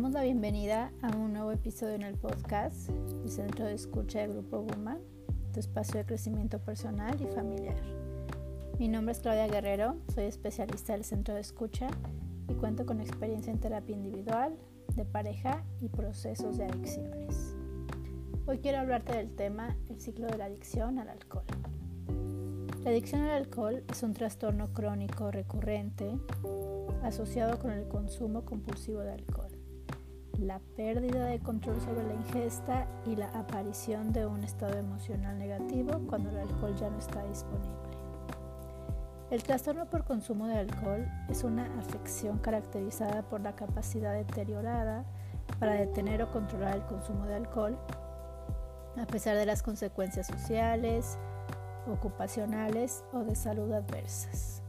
damos la bienvenida a un nuevo episodio en el podcast del Centro de Escucha de Grupo Guma, tu espacio de crecimiento personal y familiar. Mi nombre es Claudia Guerrero, soy especialista del Centro de Escucha y cuento con experiencia en terapia individual, de pareja y procesos de adicciones. Hoy quiero hablarte del tema el ciclo de la adicción al alcohol. La adicción al alcohol es un trastorno crónico recurrente asociado con el consumo compulsivo de alcohol, la pérdida de control sobre la ingesta y la aparición de un estado emocional negativo cuando el alcohol ya no está disponible. El trastorno por consumo de alcohol es una afección caracterizada por la capacidad deteriorada para detener o controlar el consumo de alcohol, a pesar de las consecuencias sociales, ocupacionales o de salud adversas.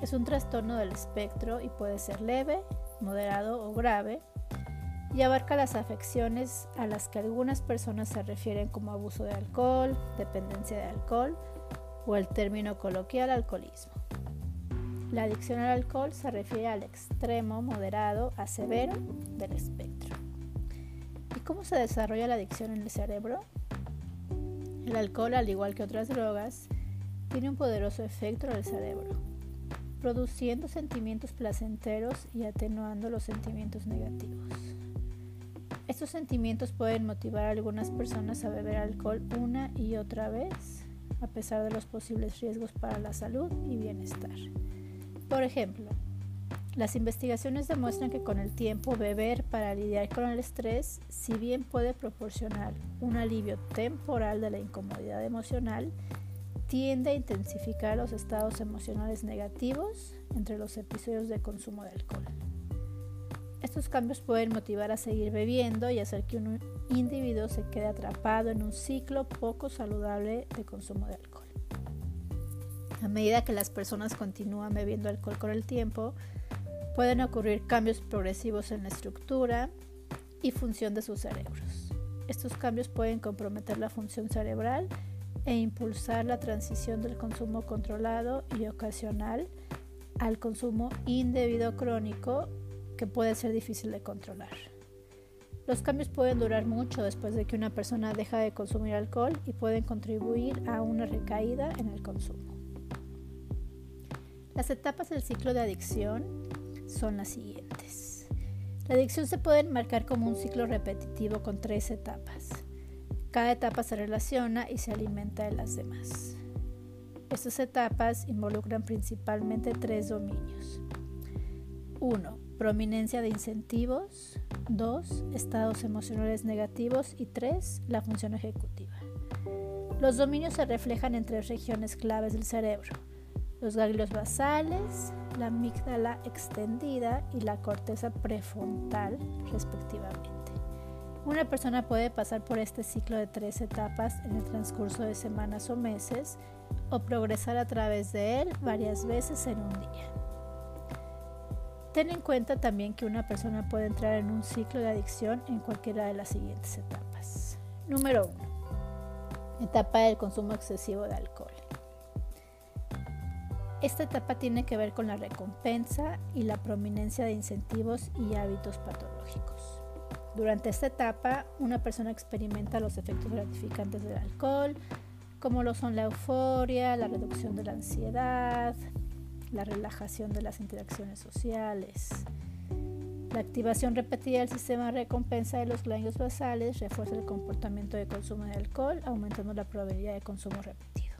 Es un trastorno del espectro y puede ser leve, moderado o grave y abarca las afecciones a las que algunas personas se refieren como abuso de alcohol, dependencia de alcohol o el término coloquial alcoholismo. La adicción al alcohol se refiere al extremo moderado a severo del espectro. ¿Y cómo se desarrolla la adicción en el cerebro? El alcohol, al igual que otras drogas, tiene un poderoso efecto en el cerebro produciendo sentimientos placenteros y atenuando los sentimientos negativos. Estos sentimientos pueden motivar a algunas personas a beber alcohol una y otra vez, a pesar de los posibles riesgos para la salud y bienestar. Por ejemplo, las investigaciones demuestran que con el tiempo beber para lidiar con el estrés, si bien puede proporcionar un alivio temporal de la incomodidad emocional, tiende a intensificar los estados emocionales negativos entre los episodios de consumo de alcohol. Estos cambios pueden motivar a seguir bebiendo y hacer que un individuo se quede atrapado en un ciclo poco saludable de consumo de alcohol. A medida que las personas continúan bebiendo alcohol con el tiempo, pueden ocurrir cambios progresivos en la estructura y función de sus cerebros. Estos cambios pueden comprometer la función cerebral e impulsar la transición del consumo controlado y ocasional al consumo indebido crónico que puede ser difícil de controlar. Los cambios pueden durar mucho después de que una persona deja de consumir alcohol y pueden contribuir a una recaída en el consumo. Las etapas del ciclo de adicción son las siguientes. La adicción se puede marcar como un ciclo repetitivo con tres etapas. Cada etapa se relaciona y se alimenta de las demás. Estas etapas involucran principalmente tres dominios. 1. Prominencia de incentivos. 2. Estados emocionales negativos. Y 3. La función ejecutiva. Los dominios se reflejan en tres regiones claves del cerebro. Los ganglios basales, la amígdala extendida y la corteza prefrontal, respectivamente. Una persona puede pasar por este ciclo de tres etapas en el transcurso de semanas o meses o progresar a través de él varias veces en un día. Ten en cuenta también que una persona puede entrar en un ciclo de adicción en cualquiera de las siguientes etapas. Número 1. Etapa del consumo excesivo de alcohol. Esta etapa tiene que ver con la recompensa y la prominencia de incentivos y hábitos patológicos. Durante esta etapa, una persona experimenta los efectos gratificantes del alcohol, como lo son la euforia, la reducción de la ansiedad, la relajación de las interacciones sociales. La activación repetida del sistema de recompensa de los ganglios basales refuerza el comportamiento de consumo de alcohol, aumentando la probabilidad de consumo repetido.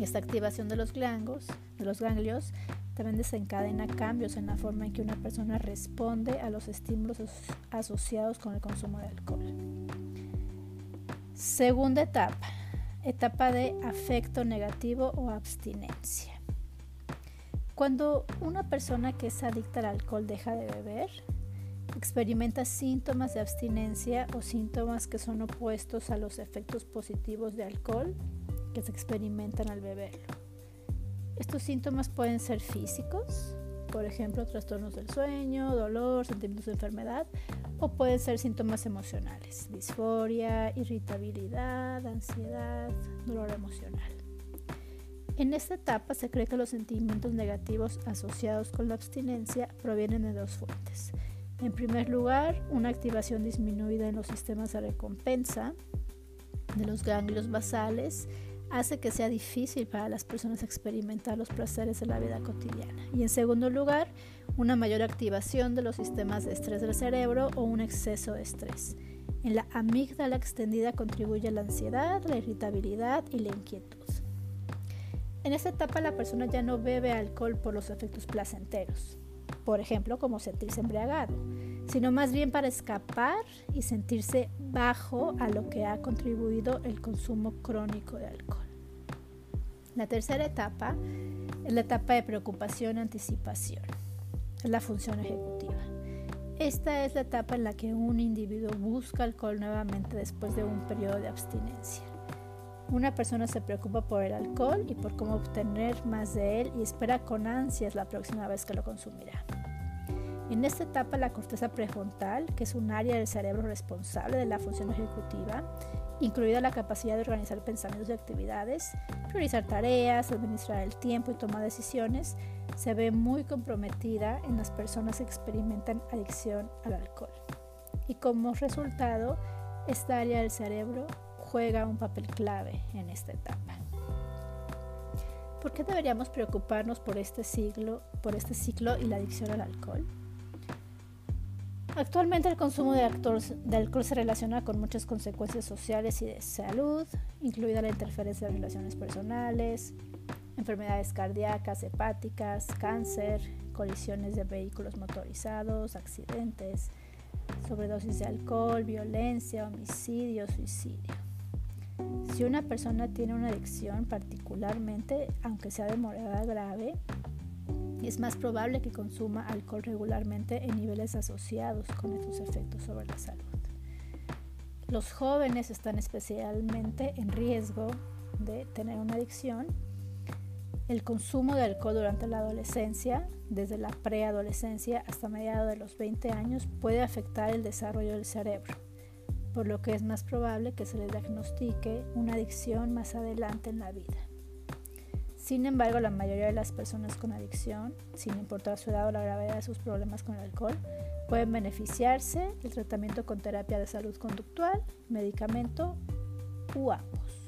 Esta activación de los, de los ganglios también desencadena cambios en la forma en que una persona responde a los estímulos asociados con el consumo de alcohol. Segunda etapa, etapa de afecto negativo o abstinencia. Cuando una persona que es adicta al alcohol deja de beber, experimenta síntomas de abstinencia o síntomas que son opuestos a los efectos positivos de alcohol que se experimentan al beberlo. Estos síntomas pueden ser físicos, por ejemplo, trastornos del sueño, dolor, sentimientos de enfermedad, o pueden ser síntomas emocionales, disforia, irritabilidad, ansiedad, dolor emocional. En esta etapa se cree que los sentimientos negativos asociados con la abstinencia provienen de dos fuentes. En primer lugar, una activación disminuida en los sistemas de recompensa de los ganglios basales hace que sea difícil para las personas experimentar los placeres de la vida cotidiana. Y en segundo lugar, una mayor activación de los sistemas de estrés del cerebro o un exceso de estrés. En la amígdala extendida contribuye la ansiedad, la irritabilidad y la inquietud. En esta etapa la persona ya no bebe alcohol por los efectos placenteros, por ejemplo, como sentirse embriagado, sino más bien para escapar y sentirse bajo a lo que ha contribuido el consumo crónico de alcohol. La tercera etapa es la etapa de preocupación-anticipación, es la función ejecutiva. Esta es la etapa en la que un individuo busca alcohol nuevamente después de un periodo de abstinencia. Una persona se preocupa por el alcohol y por cómo obtener más de él y espera con ansias la próxima vez que lo consumirá. En esta etapa la corteza prefrontal, que es un área del cerebro responsable de la función ejecutiva, incluida la capacidad de organizar pensamientos y actividades, priorizar tareas, administrar el tiempo y tomar decisiones, se ve muy comprometida en las personas que experimentan adicción al alcohol. Y como resultado, esta área del cerebro juega un papel clave en esta etapa. ¿Por qué deberíamos preocuparnos por este, siglo, por este ciclo y la adicción al alcohol? Actualmente el consumo de, alcohol se relaciona con muchas consecuencias sociales y de salud, incluida la interferencia de relaciones personales, enfermedades cardíacas, hepáticas, cáncer, colisiones de vehículos motorizados, accidentes, sobredosis de alcohol, violencia, homicidio, suicidio. Si una persona tiene una adicción, particularmente aunque sea de morada grave, es más probable que consuma alcohol regularmente en niveles asociados con estos efectos sobre la salud. Los jóvenes están especialmente en riesgo de tener una adicción. El consumo de alcohol durante la adolescencia, desde la preadolescencia hasta mediados de los 20 años, puede afectar el desarrollo del cerebro por lo que es más probable que se le diagnostique una adicción más adelante en la vida. Sin embargo, la mayoría de las personas con adicción, sin importar su edad o la gravedad de sus problemas con el alcohol, pueden beneficiarse del tratamiento con terapia de salud conductual, medicamento u ambos.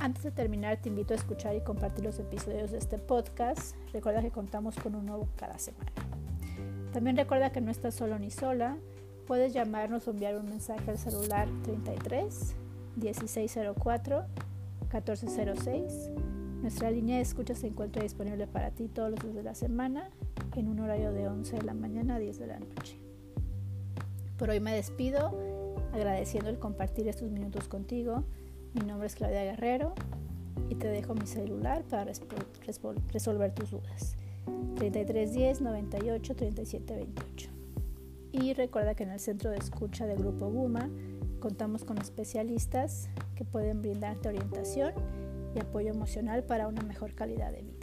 Antes de terminar, te invito a escuchar y compartir los episodios de este podcast. Recuerda que contamos con un nuevo cada semana. También recuerda que no estás solo ni sola Puedes llamarnos o enviar un mensaje al celular 33 1604 1406. Nuestra línea de escucha se encuentra disponible para ti todos los días de la semana en un horario de 11 de la mañana a 10 de la noche. Por hoy me despido agradeciendo el compartir estos minutos contigo. Mi nombre es Claudia Guerrero y te dejo mi celular para resolver tus dudas. 3310 98 37 28. Y recuerda que en el centro de escucha del Grupo Guma contamos con especialistas que pueden brindarte orientación y apoyo emocional para una mejor calidad de vida.